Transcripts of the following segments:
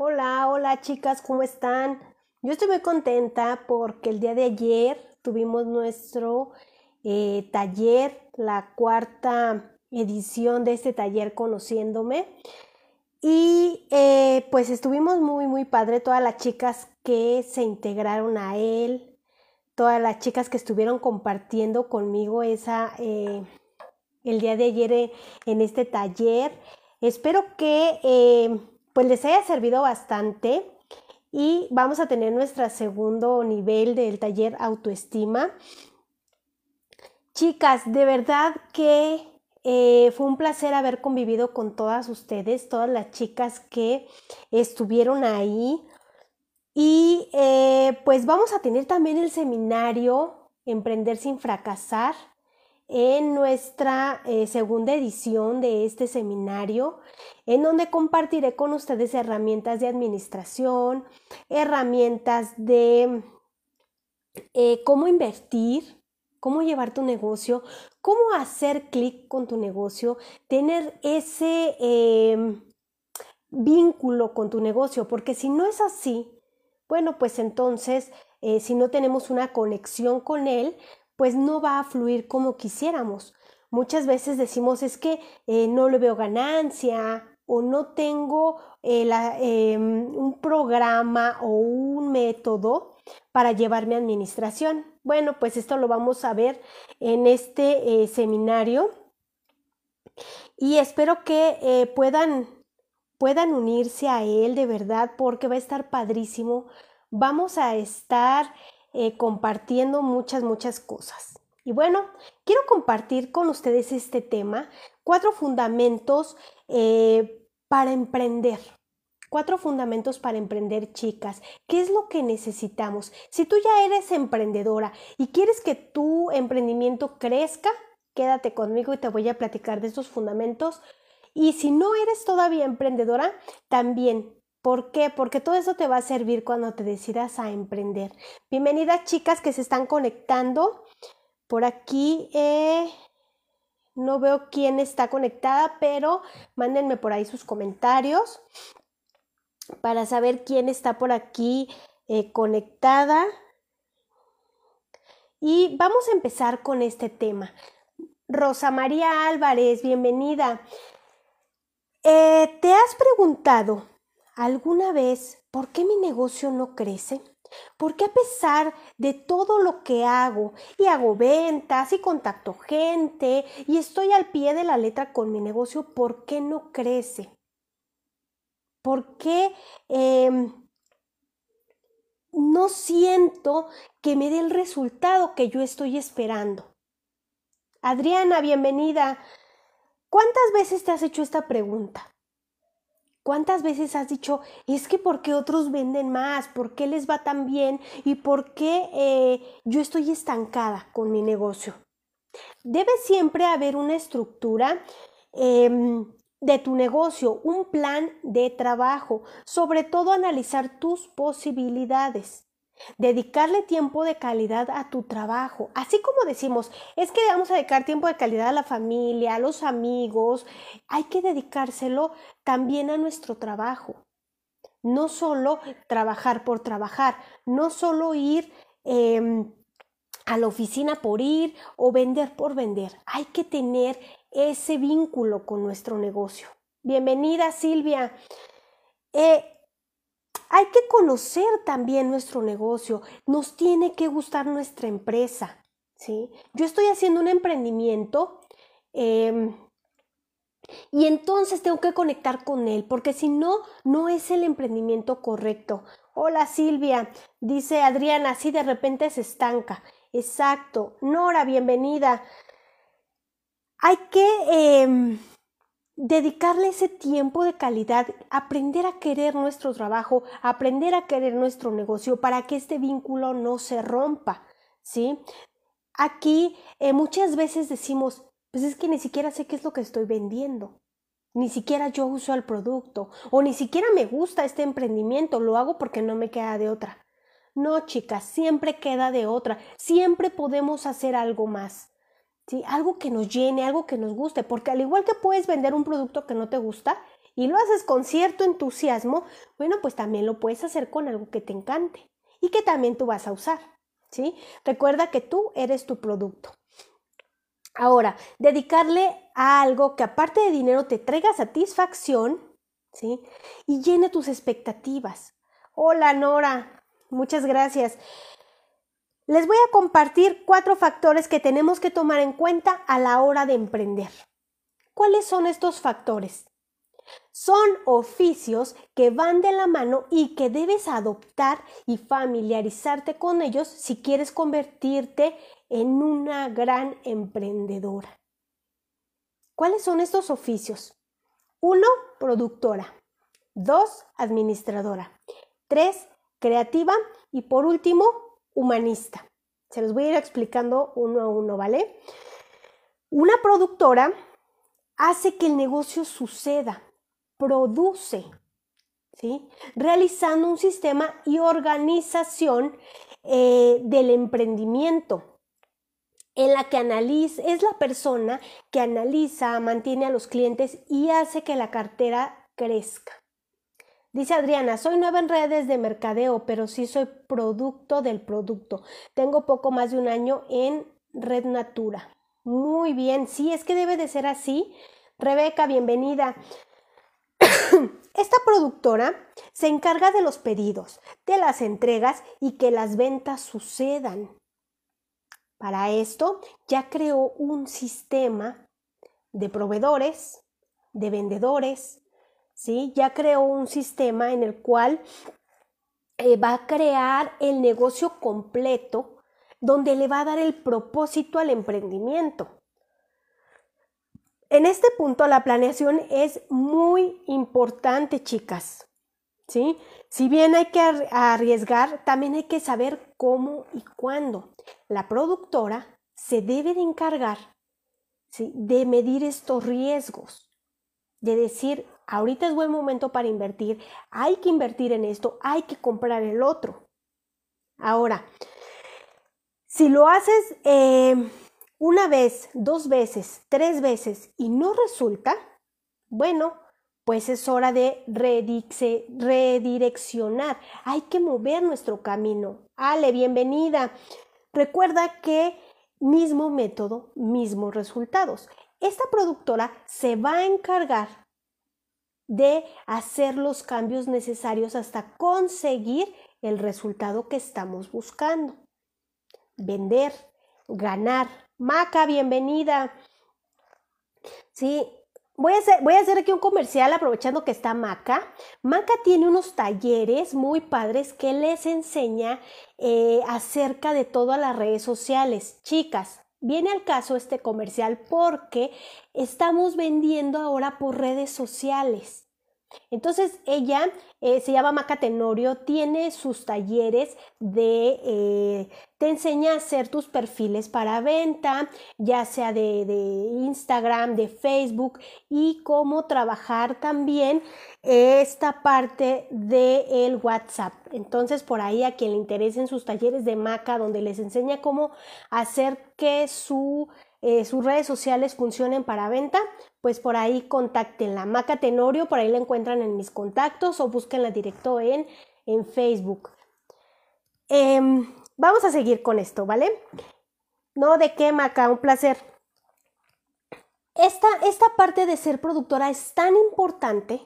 Hola, hola chicas, ¿cómo están? Yo estoy muy contenta porque el día de ayer tuvimos nuestro eh, taller, la cuarta edición de este taller Conociéndome. Y eh, pues estuvimos muy, muy padre, todas las chicas que se integraron a él, todas las chicas que estuvieron compartiendo conmigo esa, eh, el día de ayer en este taller. Espero que pues les haya servido bastante y vamos a tener nuestro segundo nivel del taller autoestima. Chicas, de verdad que eh, fue un placer haber convivido con todas ustedes, todas las chicas que estuvieron ahí. Y eh, pues vamos a tener también el seminario Emprender sin fracasar en nuestra eh, segunda edición de este seminario, en donde compartiré con ustedes herramientas de administración, herramientas de eh, cómo invertir, cómo llevar tu negocio, cómo hacer clic con tu negocio, tener ese em, vínculo con tu negocio, porque si no es así, bueno, pues entonces, eh, si no tenemos una conexión con él, pues no va a fluir como quisiéramos. Muchas veces decimos es que eh, no le veo ganancia o no tengo eh, em, un programa o un método para llevar mi administración. Bueno, pues esto lo vamos a ver en este eh, seminario y espero que puedan, puedan unirse a él de verdad porque va a estar padrísimo. Vamos a estar eh, compartiendo muchas, muchas cosas. Y bueno, quiero compartir con ustedes este tema, cuatro fundamentos eh, para emprender. Cuatro fundamentos para emprender, chicas. ¿Qué es lo que necesitamos? Si tú ya eres emprendedora y quieres que tu emprendimiento crezca, quédate conmigo y te voy a platicar de estos fundamentos. Y si no eres todavía emprendedora, también ¿Por qué? Porque todo eso te va a servir cuando te decidas a emprender. Bienvenidas chicas que se están conectando. Por aquí eh, no veo quién está conectada, pero mándenme por ahí sus comentarios para saber quién está por aquí eh, conectada. Y vamos a empezar con este tema. Rosa María Álvarez, bienvenida. Eh, ¿Te has preguntado alguna vez por qué mi negocio no crece? ¿Por qué a pesar de todo lo que hago y hago ventas y contacto gente y estoy al pie de la letra con mi negocio, ¿por qué no crece? ¿Por qué em, no siento que me dé el resultado que yo estoy esperando? Adriana, bienvenida. ¿Cuántas veces te has hecho esta pregunta? ¿Cuántas veces has dicho, es que por qué otros venden más? ¿Por qué les va tan bien? ¿Y por qué eh, yo estoy estancada con mi negocio? Debe siempre haber una estructura em, de tu negocio, un plan de trabajo, sobre todo analizar tus posibilidades. Dedicarle tiempo de calidad a tu trabajo. Así como decimos, es que vamos a dedicar tiempo de calidad a la familia, a los amigos, hay que dedicárselo también a nuestro trabajo. No solo trabajar por trabajar, no solo ir em, a la oficina por ir o vender por vender. Hay que tener ese vínculo con nuestro negocio. Bienvenida Silvia. Eh, hay que conocer también nuestro negocio, nos tiene que gustar nuestra empresa. ¿sí? Yo estoy haciendo un emprendimiento em, y entonces tengo que conectar con él, porque si no, no es el emprendimiento correcto. Hola Silvia, dice Adriana, así de repente se estanca. Exacto. Nora, bienvenida. Hay que em, dedicarle ese tiempo de calidad, aprender a querer nuestro trabajo, aprender a querer nuestro negocio para que este vínculo no se rompa, ¿sí? Aquí eh, muchas veces decimos, pues es que ni siquiera sé qué es lo que estoy vendiendo. Ni siquiera yo uso el producto o ni siquiera me gusta este emprendimiento, lo hago porque no me queda de otra. No, chicas, siempre queda de otra, siempre podemos hacer algo más. Algo que nos llene, algo que nos guste, porque al igual que puedes vender un producto que no te gusta, y lo haces con cierto entusiasmo, bueno, pues también lo puedes hacer con algo que te encante y que también tú vas a usar, ¿sí? Recuerda que tú eres tu producto. Ahora, dedicarle a algo que aparte de dinero te traiga satisfacción, ¿sí? Y llene tus expectativas. Hola Nora, muchas gracias. Les voy a compartir cuatro factores que tenemos que tomar en cuenta a la hora de emprender. ¿Cuáles son estos factores? Son oficios que van de la mano y que debes adoptar y familiarizarte con ellos si quieres convertirte en una gran emprendedora. ¿Cuáles son estos oficios? Uno, productora. Dos, administradora. Tres, creativa. Y por último, humanista. Se los voy a ir explicando uno a uno, ¿vale? Una productora hace que el negocio suceda, produce, ¿sí? Realizando un sistema y organización eh, del emprendimiento en la que analiza, es la persona que analiza, mantiene a los clientes y hace que la cartera crezca. Dice Adriana, soy nueva en redes de mercadeo, pero sí soy producto del producto. Tengo poco más de un año en Red Natura. Muy bien, sí, es que debe de ser así. Rebeca, bienvenida. Esta productora se encarga de los pedidos, de las entregas y que las ventas sucedan. Para esto ya creó un sistema de proveedores, de vendedores, ¿sí? Ya creó un sistema en el cual eh, va a crear el negocio completo donde le va a dar el propósito al emprendimiento. En este punto la planeación es muy importante, chicas. ¿Sí? Si bien hay que arriesgar, también hay que saber cómo y cuándo. La productora se debe de encargar de medir estos riesgos, de decir, ahorita es buen momento para invertir, hay que invertir en esto, hay que comprar el otro. Ahora, si lo haces eh, una vez, dos veces, tres veces y no resulta, bueno, pues es hora de redireccionar. Hay que mover nuestro camino. Ale, bienvenida. Recuerda que mismo método, mismos resultados. Esta productora se va a encargar de hacer los cambios necesarios hasta conseguir el resultado que estamos buscando. Vender, ganar. Maca, bienvenida. Sí, Voy a, hacer, voy a, hacer, aquí un comercial aprovechando que está Maca. Maca tiene unos talleres muy padres que les enseña eh, acerca de todas las redes sociales. Chicas, viene al caso este comercial porque estamos vendiendo ahora por redes sociales. Entonces ella eh, se llama Maca Tenorio, tiene sus talleres de, eh, te enseña a hacer tus perfiles para venta, ya sea de, Instagram, de Facebook y cómo trabajar también esta parte de el WhatsApp. Entonces por ahí a quien le interesen sus talleres de Maca, donde les enseña cómo hacer que su eh, sus redes sociales funcionen para venta, pues por ahí contacten la Maca Tenorio, por ahí la encuentran en mis contactos o búsquenla directo en, en Facebook. Em, vamos a seguir con esto, ¿vale? No, de qué, Maca, un placer. Esta, esta parte de ser productora es tan importante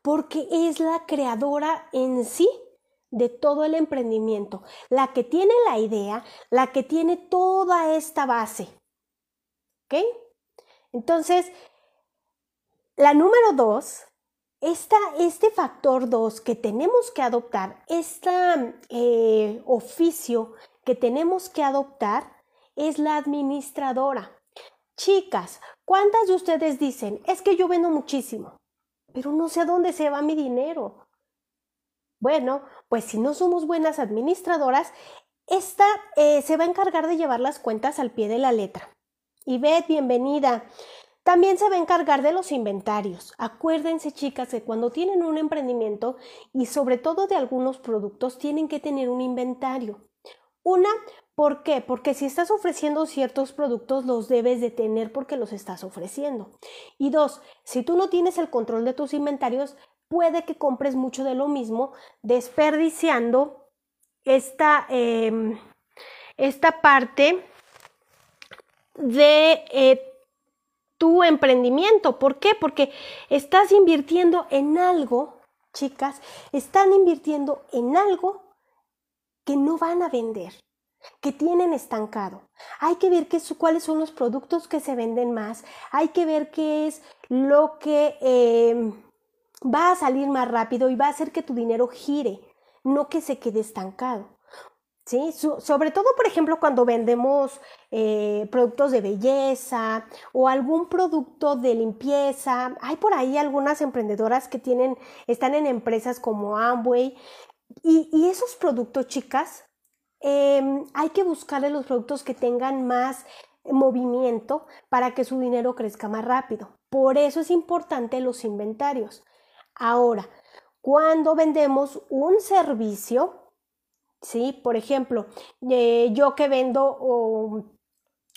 porque es la creadora en sí de todo el emprendimiento, la que tiene la idea, la que tiene toda esta base. ¿Ok? Entonces, la número dos, este factor dos que tenemos que adoptar, este oficio que tenemos que adoptar es la administradora. Chicas, ¿cuántas de ustedes dicen, es que yo vendo muchísimo, pero no sé a dónde se va mi dinero? Bueno, pues si no somos buenas administradoras, esta eh, se va a encargar de llevar las cuentas al pie de la letra. Ivette, bienvenida. También se va a encargar de los inventarios. Acuérdense, chicas, que cuando tienen un emprendimiento y sobre todo de algunos productos, tienen que tener un inventario. Una, ¿Por qué? Porque si estás ofreciendo ciertos productos, los debes de tener porque los estás ofreciendo. Y dos, si tú no tienes el control de tus inventarios, puede que compres mucho de lo mismo, desperdiciando esta, em, esta parte de eh, tu emprendimiento. ¿Por qué? Porque estás invirtiendo en algo, chicas, están invirtiendo en algo que no van a vender que tienen estancado. Hay que ver qué, cuáles son los productos que se venden más. Hay que ver qué es lo que em, va a salir más rápido y va a hacer que tu dinero gire, no que se quede estancado. ¿Sí? sobre todo, por ejemplo, cuando vendemos eh, productos de belleza o algún producto de limpieza. Hay por ahí algunas emprendedoras que tienen, están en empresas como Amway. Y, y esos productos, chicas, Em, hay que buscarle los productos que tengan más movimiento para que su dinero crezca más rápido. Por eso es importante los inventarios. Ahora, cuando vendemos un servicio, ¿sí? Por ejemplo, eh, yo que vendo o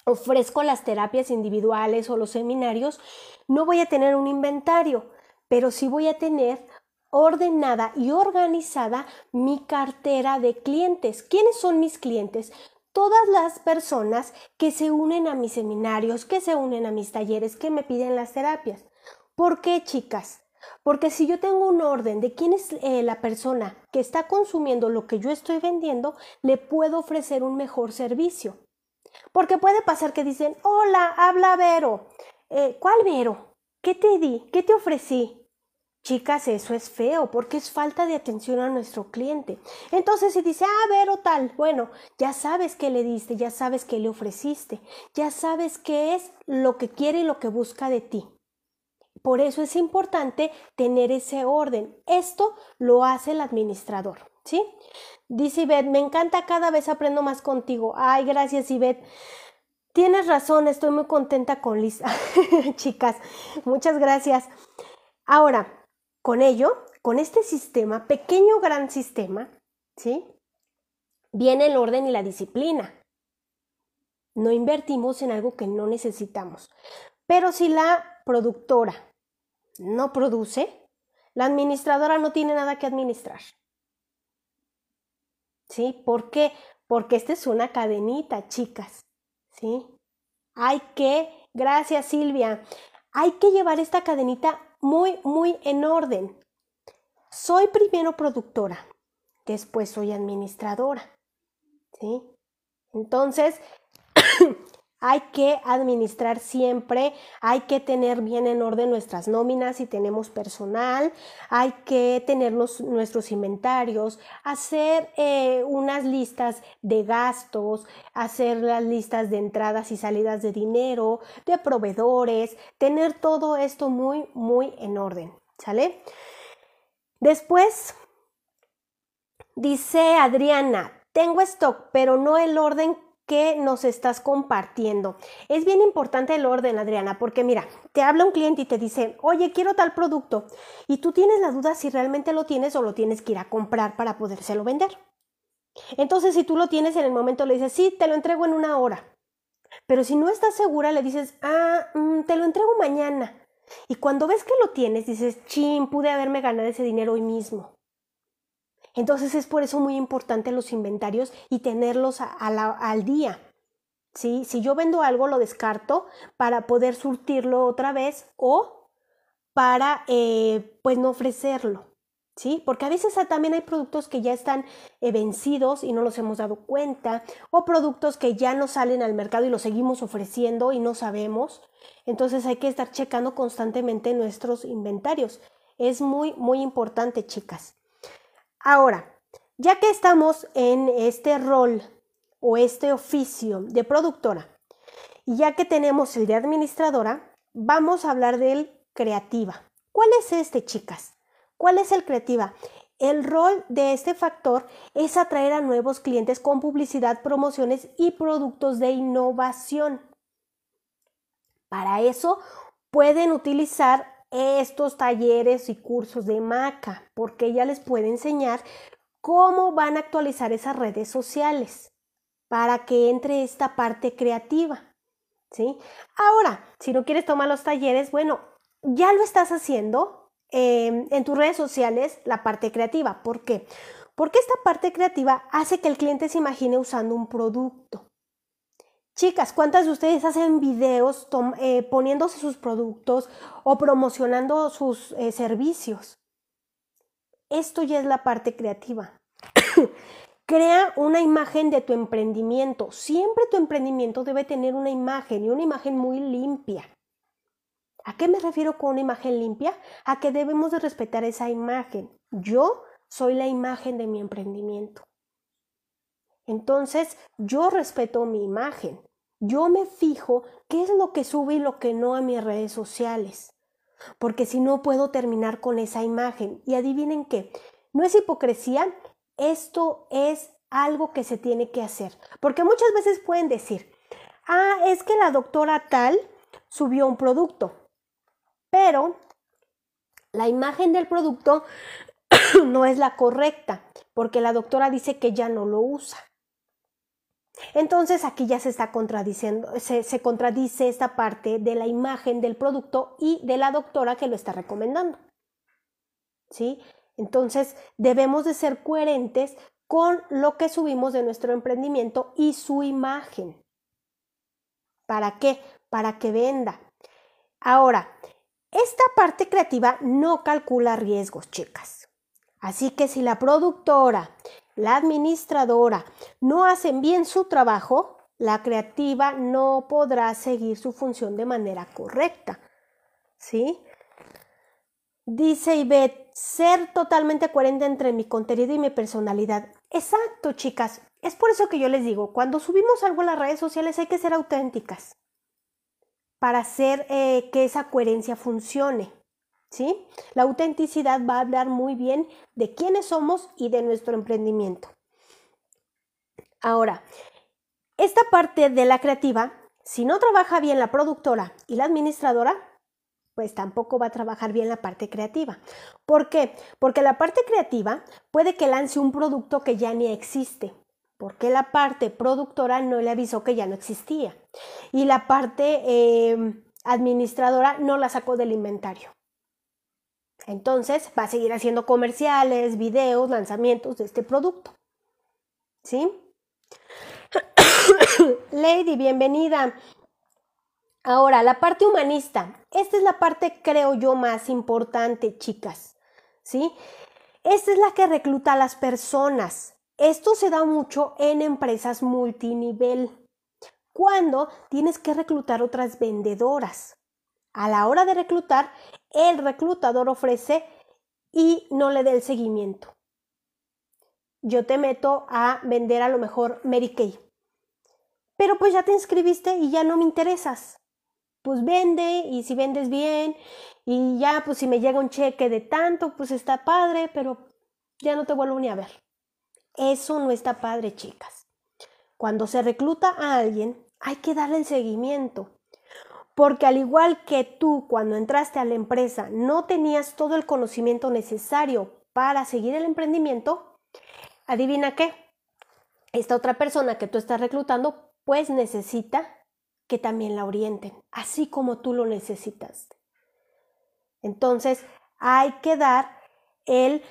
ofrezco las terapias individuales o los seminarios, no voy a tener un inventario, pero sí voy a tener ordenada y organizada mi cartera de clientes. ¿Quiénes son mis clientes? Todas las personas que se unen a mis seminarios, que se unen a mis talleres, que me piden las terapias. ¿Por qué, chicas? Porque si yo tengo un orden de quién es eh, la persona que está consumiendo lo que yo estoy vendiendo, le puedo ofrecer un mejor servicio. Porque puede pasar que dicen, hola, habla Vero. Eh, ¿Cuál Vero? ¿Qué te di? ¿Qué te ofrecí? Chicas, eso es feo porque es falta de atención a nuestro cliente. Entonces, si dice, ah, ver o tal, bueno, ya sabes qué le diste, ya sabes qué le ofreciste, ya sabes qué es lo que quiere y lo que busca de ti. Por eso es importante tener ese orden. Esto lo hace el administrador, ¿sí? Dice Ivette, me encanta, cada vez aprendo más contigo. Ay, gracias, Ivette. Tienes razón, estoy muy contenta con Lisa. Chicas, muchas gracias. Ahora, con ello, con este sistema, pequeño gran sistema, ¿sí? Viene el orden y la disciplina. No invertimos en algo que no necesitamos. Pero si la productora no produce, la administradora no tiene nada que administrar. ¿Sí? ¿Por qué? Porque esta es una cadenita, chicas. ¿Sí? Hay que, gracias Silvia, hay que llevar esta cadenita muy, muy en orden. Soy primero productora, después soy administradora. ¿Sí? Entonces, hay que administrar siempre, hay que tener bien en orden nuestras nóminas si tenemos personal, hay que tener nuestros inventarios, hacer eh, unas listas de gastos, hacer las listas de entradas y salidas de dinero, de proveedores, tener todo esto muy, muy en orden, ¿sale? Después, dice Adriana, tengo stock, pero no el orden que nos estás compartiendo. Es bien importante el orden, Adriana, porque mira, te habla un cliente y te dice, oye, quiero tal producto, y tú tienes la duda si realmente lo tienes o lo tienes que ir a comprar para podérselo vender. Entonces, si tú lo tienes en el momento, le dices, sí, te lo entrego en una hora. Pero si no estás segura, le dices, ah, mm, te lo entrego mañana. Y cuando ves que lo tienes, dices, chin, pude haberme ganado ese dinero hoy mismo. Entonces es por eso muy importante los inventarios y tenerlos al día. ¿sí? Si yo vendo algo, lo descarto para poder surtirlo otra vez o para eh, pues no ofrecerlo. ¿Sí? Porque a veces también hay productos que ya están eh, vencidos y no los hemos dado cuenta, o productos que ya no salen al mercado y los seguimos ofreciendo y no sabemos. Entonces hay que estar checando constantemente nuestros inventarios. Es muy, muy importante, chicas. Ahora, ya que estamos en este rol o este oficio de productora, y ya que tenemos el de administradora, vamos a hablar del creativa. ¿Cuál es este, chicas? ¿Cuál es el creativa? El rol de este factor es atraer a nuevos clientes con publicidad, promociones y productos de innovación. Para eso pueden utilizar estos talleres y cursos de Maca, porque ella les puede enseñar cómo van a actualizar esas redes sociales para que entre esta parte creativa. ¿Sí? Ahora, si no quieres tomar los talleres, bueno, ya lo estás haciendo em, en tus redes sociales, la parte creativa. ¿Por qué? Porque esta parte creativa hace que el cliente se imagine usando un producto. Chicas, ¿cuántas de ustedes hacen videos eh, poniéndose sus productos o promocionando sus eh, servicios? Esto ya es la parte creativa. Crea una imagen de tu emprendimiento. Siempre tu emprendimiento debe tener una imagen y una imagen muy limpia. ¿A qué me refiero con una imagen limpia? A que debemos de respetar esa imagen. Yo soy la imagen de mi emprendimiento. Entonces, yo respeto mi imagen. Yo me fijo qué es lo que sube y lo que no a mis redes sociales. Porque si no puedo terminar con esa imagen. Y adivinen qué, no es hipocresía, esto es algo que se tiene que hacer. Porque muchas veces pueden decir, ah, es que la doctora tal subió un producto, pero la imagen del producto no es la correcta, porque la doctora dice que ya no lo usa. Entonces aquí ya se está contradiciendo, se, contradice esta parte de la imagen del producto y de la doctora que lo está recomendando. ¿Sí? Entonces, debemos de ser coherentes con lo que subimos de nuestro emprendimiento y su imagen. ¿Para qué? Para que venda. Ahora, esta parte creativa no calcula riesgos, chicas. Así que si la productora, la administradora no hacen bien su trabajo, la creativa no podrá seguir su función de manera correcta. ¿Sí? Dice Ivette, ser totalmente coherente entre mi contenido y mi personalidad. Exacto, chicas. Es por eso que yo les digo, cuando subimos algo a las redes sociales hay que ser auténticas para hacer eh, que esa coherencia funcione. ¿Sí? La autenticidad va a hablar muy bien de quiénes somos y de nuestro emprendimiento. Ahora, esta parte de la creativa, si no trabaja bien la productora y la administradora, pues tampoco va a trabajar bien la parte creativa. ¿Por qué? Porque la parte creativa puede que lance un producto que ya ni existe, porque la parte productora no le avisó que ya no existía y la parte em, administradora no la sacó del inventario. Entonces va a seguir haciendo comerciales, videos, lanzamientos de este producto. ¿Sí? Lady, bienvenida. Ahora, la parte humanista. Esta es la parte, creo yo, más importante, chicas. ¿Sí? Esta es la que recluta a las personas. Esto se da mucho en empresas multinivel. Cuando tienes que reclutar otras vendedoras. A la hora de reclutar, el reclutador ofrece y no le dé el seguimiento. Yo te meto a vender a lo mejor Mary Kay. Pero pues ya te inscribiste y ya no me interesas pues vende y si vendes bien y ya pues si me llega un cheque de tanto, pues está padre, pero ya no te vuelvo ni a ver. Eso no está padre, chicas. Cuando se recluta a alguien, hay que darle el seguimiento. Porque al igual que tú cuando entraste a la empresa no tenías todo el conocimiento necesario para seguir el emprendimiento, adivina qué, esta otra persona que tú estás reclutando pues necesita que también la orienten, así como tú lo necesitas. Entonces, hay que dar el,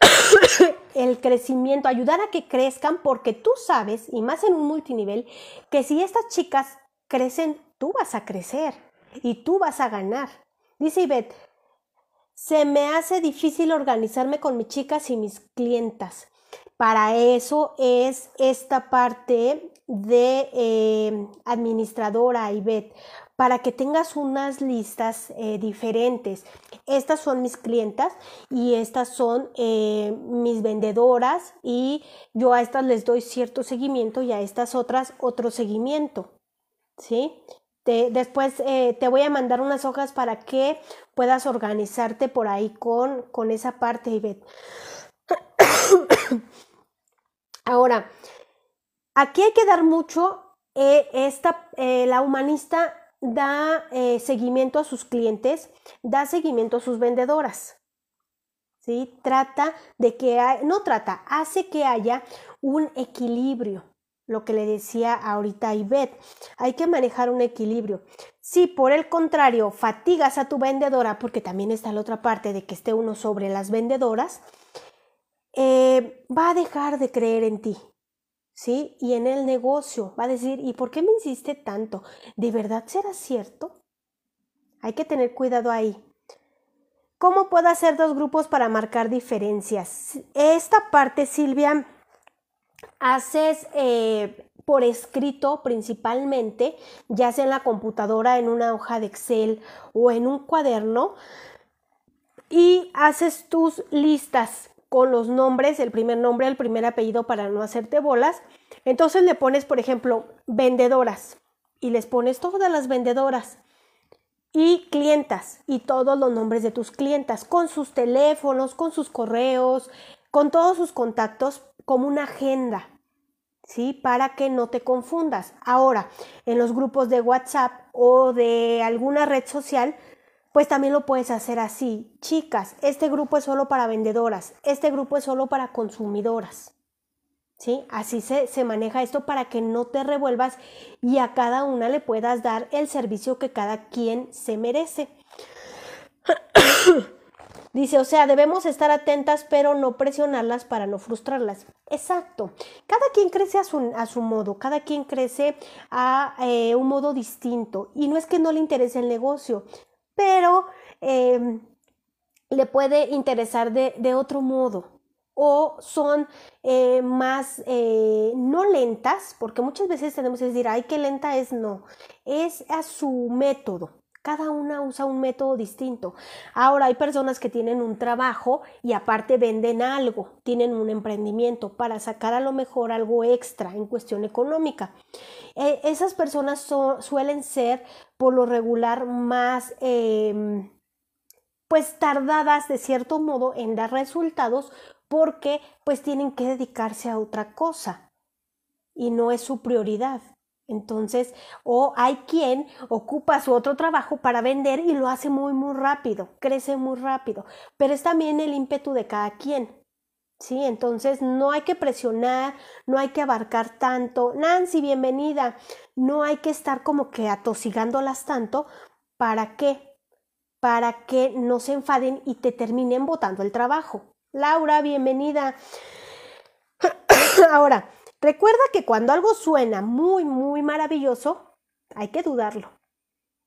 el crecimiento, ayudar a que crezcan, porque tú sabes, y más en un multinivel, que si estas chicas crecen, tú vas a crecer y tú vas a ganar. Dice Ivette, se me hace difícil organizarme con mis chicas y mis clientas. Para eso es esta parte de eh, administradora IBET para que tengas unas listas eh, diferentes. Estas son mis clientas y estas son eh, mis vendedoras y yo a estas les doy cierto seguimiento y a estas otras otro seguimiento. ¿Sí? después te voy a mandar unas hojas para que puedas organizarte por ahí con, con esa parte, Ivette. Ahora, aquí hay que dar mucho, eh, esta, eh, la humanista da eh, seguimiento a sus clientes, da seguimiento a sus vendedoras. ¿sí? Trata de que, no trata, hace que haya un equilibrio. Lo que le decía ahorita Ivette, hay que manejar un equilibrio. Si por el contrario fatigas a tu vendedora, porque también está la otra parte de que esté uno sobre las vendedoras, eh, va a dejar de creer en ti, ¿sí? Y en el negocio va a decir, ¿y por qué me insiste tanto? ¿De verdad será cierto? Hay que tener cuidado ahí. ¿Cómo puedo hacer dos grupos para marcar diferencias? Esta parte, Silvia, haces eh, por escrito principalmente, ya sea en la computadora, en una hoja de Excel o en un cuaderno, y haces tus listas con los nombres, el primer nombre, el primer apellido para no hacerte bolas. Entonces le pones, por ejemplo, vendedoras y les pones todas las vendedoras y clientas y todos los nombres de tus clientas con sus teléfonos, con sus correos, con todos sus contactos como una agenda, ¿sí? Para que no te confundas. Ahora, en los grupos de WhatsApp o de alguna red social, pues también lo puedes hacer así. Chicas, este grupo es solo para vendedoras, este grupo es solo para consumidoras. ¿Sí? Así se, se, maneja esto para que no te revuelvas y a cada una le puedas dar el servicio que cada quien se merece. Dice, o sea, debemos estar atentas pero no presionarlas para no frustrarlas. Exacto. Cada quien crece a su, a su modo, cada quien crece a eh, un modo distinto. Y no es que no le interese el negocio, pero em, le puede interesar de, de, otro modo. O son eh, más eh, no lentas, porque muchas veces tenemos que decir, ay, qué lenta es, no, es a su método. Cada una usa un método distinto. Ahora hay personas que tienen un trabajo y aparte venden algo, tienen un emprendimiento para sacar a lo mejor algo extra en cuestión económica. E, esas personas suelen ser por lo regular más... Em, pues tardadas de cierto modo en dar resultados porque pues tienen que dedicarse a otra cosa y no es su prioridad. Entonces, o hay quien ocupa su otro trabajo para vender y lo hace muy, muy rápido, crece muy rápido, pero es también el ímpetu de cada quien. Sí, entonces no hay que presionar, no hay que abarcar tanto. Nancy, bienvenida. No hay que estar como que atosigándolas tanto. ¿Para qué? Para que no se enfaden y te terminen botando el trabajo. Laura, bienvenida. Ahora, Recuerda que cuando algo suena muy, muy maravilloso, hay que dudarlo.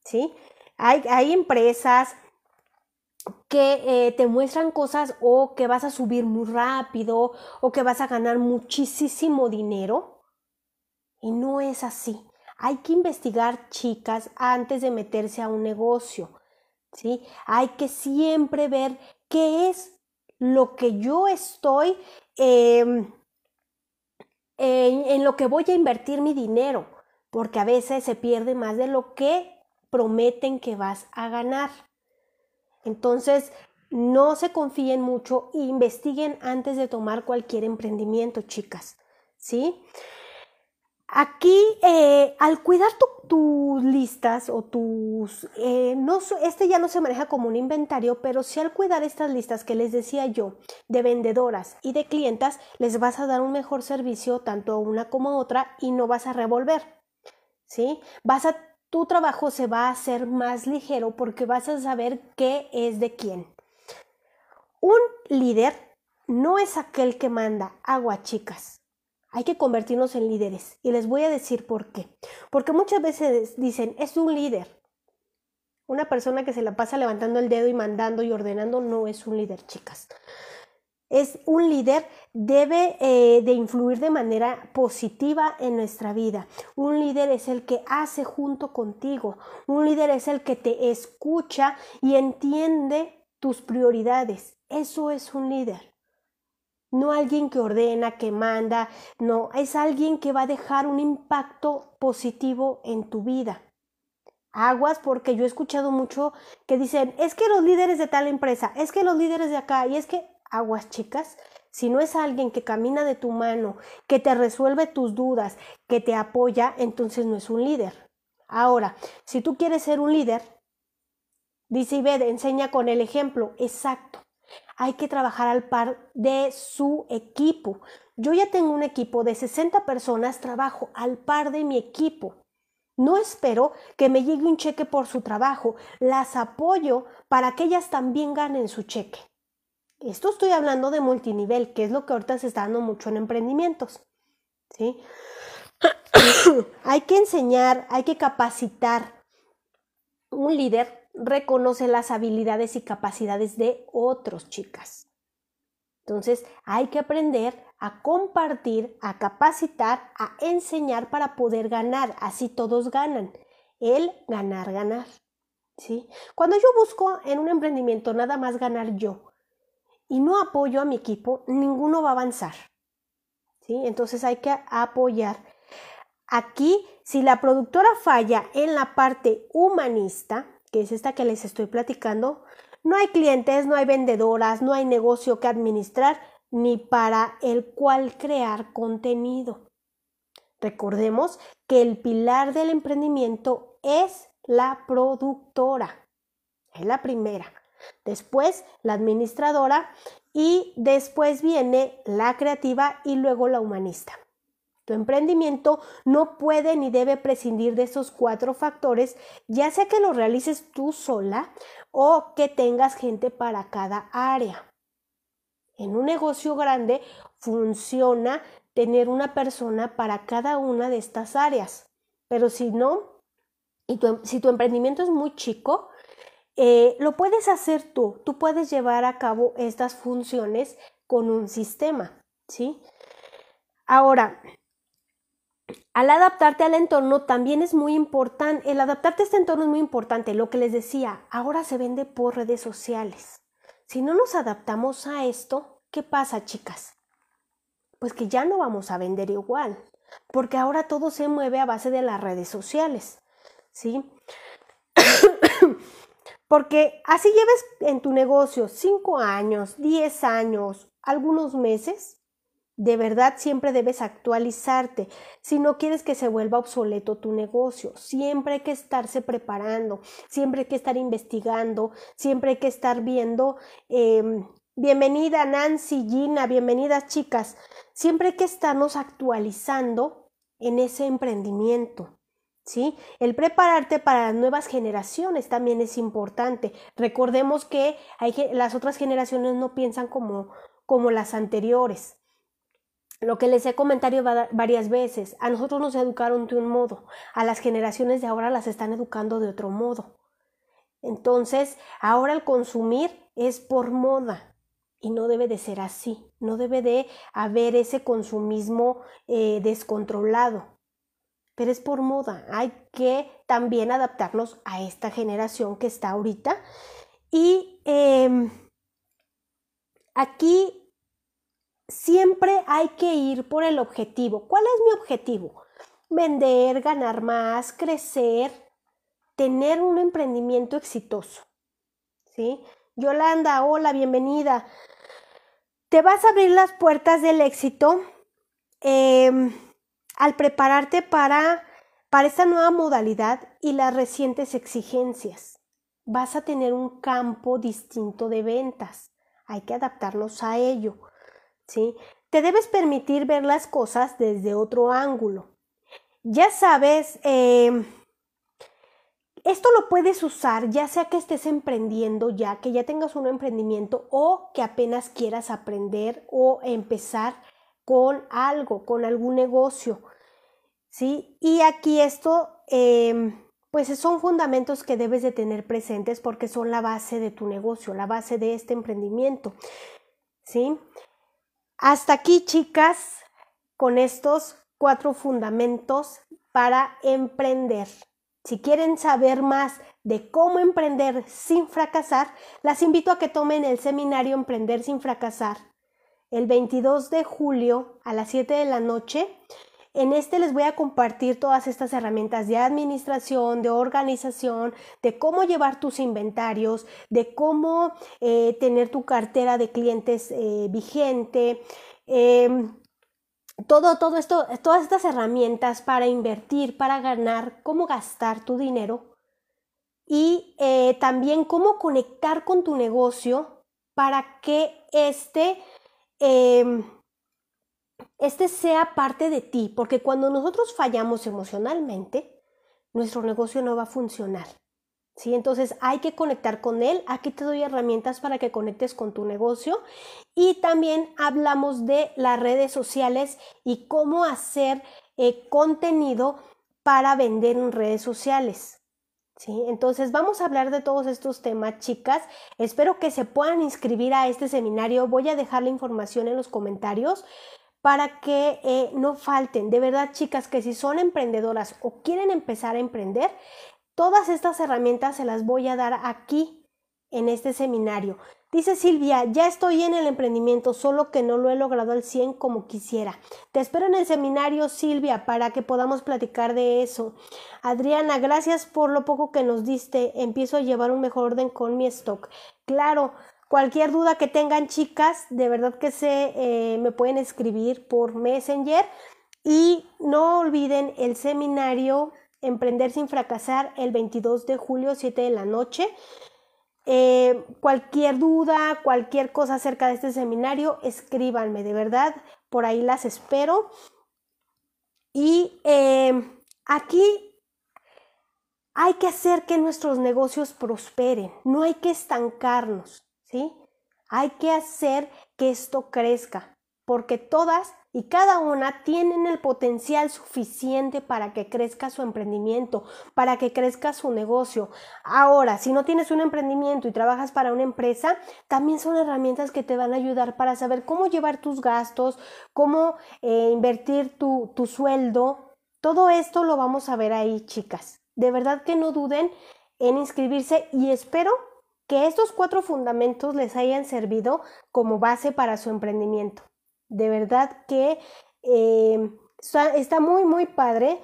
¿Sí? Hay, hay empresas que eh, te muestran cosas o que vas a subir muy rápido o que vas a ganar muchísimo dinero. Y no es así. Hay que investigar, chicas, antes de meterse a un negocio. ¿sí? Hay que siempre ver qué es lo que yo estoy eh, en, lo que voy a invertir mi dinero, porque a veces se pierde más de lo que prometen que vas a ganar. Entonces, no se confíen mucho e investiguen antes de tomar cualquier emprendimiento, chicas. ¿Sí? Aquí, eh, al cuidar tus listas o tus... Eh, no, este ya no se maneja como un inventario, pero sí al cuidar estas listas que les decía yo, de vendedoras y de clientas, les vas a dar un mejor servicio tanto a una como a otra y no vas a revolver. ¿Sí? Vas a... Tu trabajo se va a hacer más ligero porque vas a saber qué es de quién. Un líder no es aquel que manda agua, chicas hay que convertirnos en líderes. Y les voy a decir por qué. Porque muchas veces dicen, es un líder. Una persona que se la pasa levantando el dedo y mandando y ordenando no es un líder, chicas. Es un líder, debe eh, de influir de manera positiva en nuestra vida. Un líder es el que hace junto contigo. Un líder es el que te escucha y entiende tus prioridades. Eso es un líder no alguien que ordena, que manda, no, es alguien que va a dejar un impacto positivo en tu vida. Aguas porque yo he escuchado mucho que dicen, es que los líderes de tal empresa, es que los líderes de acá, y es que aguas chicas, si no es alguien que camina de tu mano, que te resuelve tus dudas, que te apoya, entonces no es un líder. Ahora, si tú quieres ser un líder, dice Ibed, enseña con el ejemplo, exacto. Hay que trabajar al par de su equipo. Yo ya tengo un equipo de 60 personas, trabajo al par de mi equipo. No espero que me llegue un cheque por su trabajo, las apoyo para que ellas también ganen su cheque. Esto estoy hablando de multinivel, que es lo que ahorita se está dando mucho en emprendimientos. ¿sí? hay que enseñar, hay que capacitar. Un líder reconoce las habilidades y capacidades de otros, chicas. Entonces, hay que aprender a compartir, a capacitar, a enseñar para poder ganar. Así todos ganan. El ganar, ganar. ¿Sí? Cuando yo busco en un emprendimiento nada más ganar yo y no apoyo a mi equipo, ninguno va a avanzar. ¿Sí? Entonces hay que apoyar. Aquí, si la productora falla en la parte humanista, que es esta que les estoy platicando, no hay clientes, no hay vendedoras, no hay negocio que administrar, ni para el cual crear contenido. Recordemos que el pilar del emprendimiento es la productora. Es la primera. Después la administradora y después viene la creativa y luego la humanista. Tu emprendimiento no puede ni debe prescindir de esos cuatro factores, ya sea que lo realices tú sola o que tengas gente para cada área. En un negocio grande funciona tener una persona para cada una de estas áreas. Pero si no, y si tu emprendimiento es muy chico, eh, lo puedes hacer tú. Tú puedes llevar a cabo estas funciones con un sistema, ¿sí? Ahora, al adaptarte al entorno también es muy importante, el adaptarte a este entorno es muy importante, lo que les decía, ahora se vende por redes sociales. Si no nos adaptamos a esto, ¿qué pasa, chicas? Pues que ya no vamos a vender igual, porque ahora todo se mueve a base de las redes sociales, ¿sí? porque así lleves en tu negocio 5 años, 10 años, algunos meses, de verdad siempre debes actualizarte. Si no quieres que se vuelva obsoleto tu negocio, siempre hay que estarse preparando, siempre hay que estar investigando, siempre hay que estar viendo. Em, bienvenida Nancy, Gina, bienvenidas chicas. Siempre hay que estarnos actualizando en ese emprendimiento. ¿Sí? El prepararte para las nuevas generaciones también es importante. Recordemos que hay, las otras generaciones no piensan como, como las anteriores. Lo que les he comentado varias veces, a nosotros nos educaron de un modo, a las generaciones de ahora las están educando de otro modo. Entonces, ahora el consumir es por moda y no debe de ser así, no debe de haber ese consumismo eh, descontrolado, pero es por moda, hay que también adaptarnos a esta generación que está ahorita. Y em, aquí siempre hay que ir por el objetivo. ¿Cuál es mi objetivo? Vender, ganar más, crecer, tener un emprendimiento exitoso. ¿Sí? Yolanda, hola, bienvenida. Te vas a abrir las puertas del éxito em, al prepararte para, para esta nueva modalidad y las recientes exigencias. Vas a tener un campo distinto de ventas. Hay que adaptarnos a ello. Te debes permitir ver las cosas desde otro ángulo. Ya sabes, em, esto lo puedes usar ya sea que estés emprendiendo ya, que ya tengas un emprendimiento o que apenas quieras aprender o empezar con algo, con algún negocio. ¿Sí? Y aquí esto, em, pues son fundamentos que debes de tener presentes porque son la base de tu negocio, la base de este emprendimiento. ¿Sí? Hasta aquí, chicas, con estos cuatro fundamentos para emprender. Si quieren saber más de cómo emprender sin fracasar, las invito a que tomen el seminario Emprender sin fracasar el 22 de julio a las 7 de la noche en este les voy a compartir todas estas herramientas de administración, de organización, de cómo llevar tus inventarios, de cómo eh, tener tu cartera de clientes eh, vigente. Em, todo, todo esto, todas estas herramientas para invertir, para ganar, cómo gastar tu dinero y eh, también cómo conectar con tu negocio para que este, em, este sea parte de ti, porque cuando nosotros fallamos emocionalmente, nuestro negocio no va a funcionar. ¿sí? Entonces hay que conectar con él. Aquí te doy herramientas para que conectes con tu negocio. Y también hablamos de las redes sociales y cómo hacer eh, contenido para vender en redes sociales. ¿Sí? Entonces vamos a hablar de todos estos temas, chicas. Espero que se puedan inscribir a este seminario. Voy a dejar la información en los comentarios para que eh, no falten. De verdad, chicas, que si son emprendedoras o quieren empezar a emprender, Todas estas herramientas se las voy a dar aquí en este seminario. Dice Silvia, ya estoy en el emprendimiento, solo que no lo he logrado al 100 como quisiera. Te espero en el seminario, Silvia, para que podamos platicar de eso. Adriana, gracias por lo poco que nos diste. Empiezo a llevar un mejor orden con mi stock. Claro, cualquier duda que tengan, chicas, de verdad que se eh, me pueden escribir por Messenger. Y no olviden el seminario Emprender sin fracasar el 22 de julio, 7 de la noche. Eh, cualquier duda, cualquier cosa acerca de este seminario, escríbanme, de verdad, por ahí las espero. Y eh, aquí hay que hacer que nuestros negocios prosperen, no hay que estancarnos, ¿sí? Hay que hacer que esto crezca, porque todas y cada una tienen el potencial suficiente para que crezca su emprendimiento, para que crezca su negocio. Ahora, si no tienes un emprendimiento y trabajas para una empresa, también son herramientas que te van a ayudar para saber cómo llevar tus gastos, cómo eh, invertir tu, tu sueldo. Todo esto lo vamos a ver ahí, chicas. De verdad que no duden en inscribirse y espero que estos cuatro fundamentos les hayan servido como base para su emprendimiento. De verdad que eh, está muy, muy padre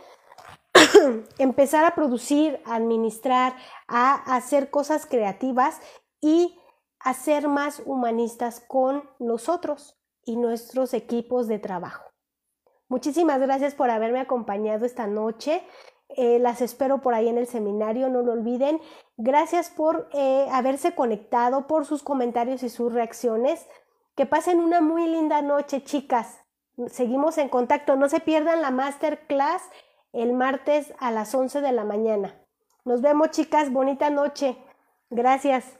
empezar a producir, a administrar, a hacer cosas creativas y a ser más humanistas con nosotros y nuestros equipos de trabajo. Muchísimas gracias por haberme acompañado esta noche. Eh, las espero por ahí en el seminario, no lo olviden. Gracias por eh, haberse conectado, por sus comentarios y sus reacciones. Que pasen una muy linda noche, chicas. Seguimos en contacto. No se pierdan la masterclass el martes a las 11 de la mañana. Nos vemos, chicas. Bonita noche. Gracias.